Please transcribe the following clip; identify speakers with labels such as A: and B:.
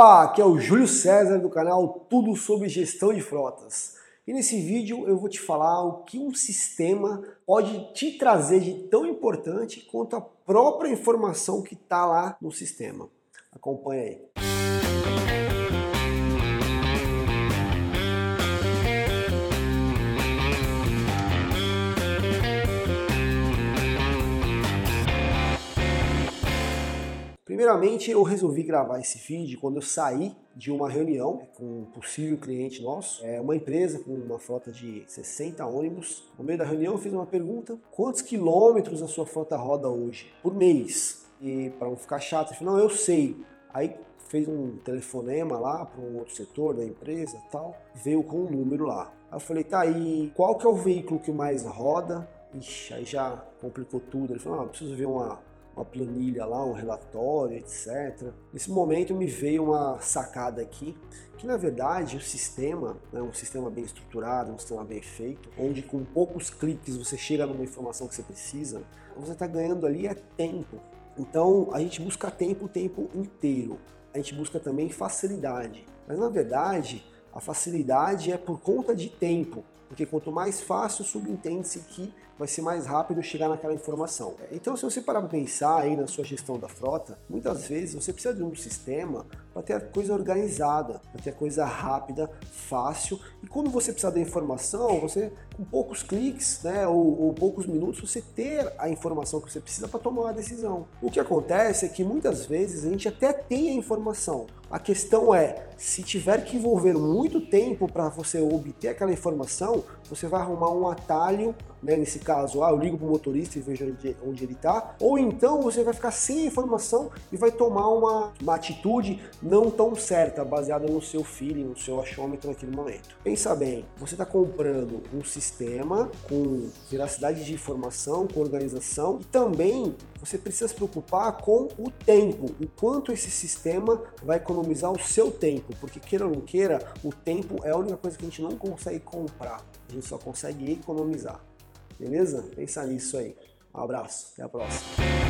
A: Opa, aqui é o Júlio César do canal Tudo sobre Gestão de Frotas. E nesse vídeo eu vou te falar o que um sistema pode te trazer de tão importante quanto a própria informação que está lá no sistema. Acompanha aí. Primeiramente, eu resolvi gravar esse vídeo quando eu saí de uma reunião com um possível cliente nosso, é uma empresa com uma frota de 60 ônibus. No meio da reunião, eu fiz uma pergunta: quantos quilômetros a sua frota roda hoje por mês? E para não ficar chato, ele falou: não, eu sei. Aí fez um telefonema lá para um outro setor da empresa tal, veio com um número lá. Aí eu falei, tá aí, qual que é o veículo que mais roda? Ixi, aí já complicou tudo. Ele falou, ah, preciso ver uma, uma planilha lá, um relatório, etc. Nesse momento me veio uma sacada aqui, que na verdade o sistema né, um sistema bem estruturado, um sistema bem feito, onde com poucos cliques você chega numa informação que você precisa, você está ganhando ali é tempo. Então a gente busca tempo o tempo inteiro. A gente busca também facilidade. Mas na verdade, a facilidade é por conta de tempo. Porque quanto mais fácil, subentende-se que vai ser mais rápido chegar naquela informação. Então, se você parar para pensar aí na sua gestão da frota, muitas vezes você precisa de um sistema para ter a coisa organizada, para ter a coisa rápida, fácil. E quando você precisar da informação, você com poucos cliques, né, ou, ou poucos minutos, você ter a informação que você precisa para tomar uma decisão. O que acontece é que muitas vezes a gente até tem a informação. A questão é, se tiver que envolver muito tempo para você obter aquela informação, você vai arrumar um atalho, né, nesse caso, ah, eu ligo para o motorista e vejo onde, ele está, ou então você vai ficar sem a informação e vai tomar uma, uma atitude não tão certa, baseada no seu feeling, no seu achômetro naquele momento. Pensa bem, você está comprando um sistema com veracidade de informação, com organização, e também você precisa se preocupar com o tempo, o quanto esse sistema vai economizar o seu tempo, porque queira ou não queira, o tempo é a única coisa que a gente não consegue comprar, a gente só consegue economizar. Beleza? Pensa nisso aí. Um abraço, até a próxima.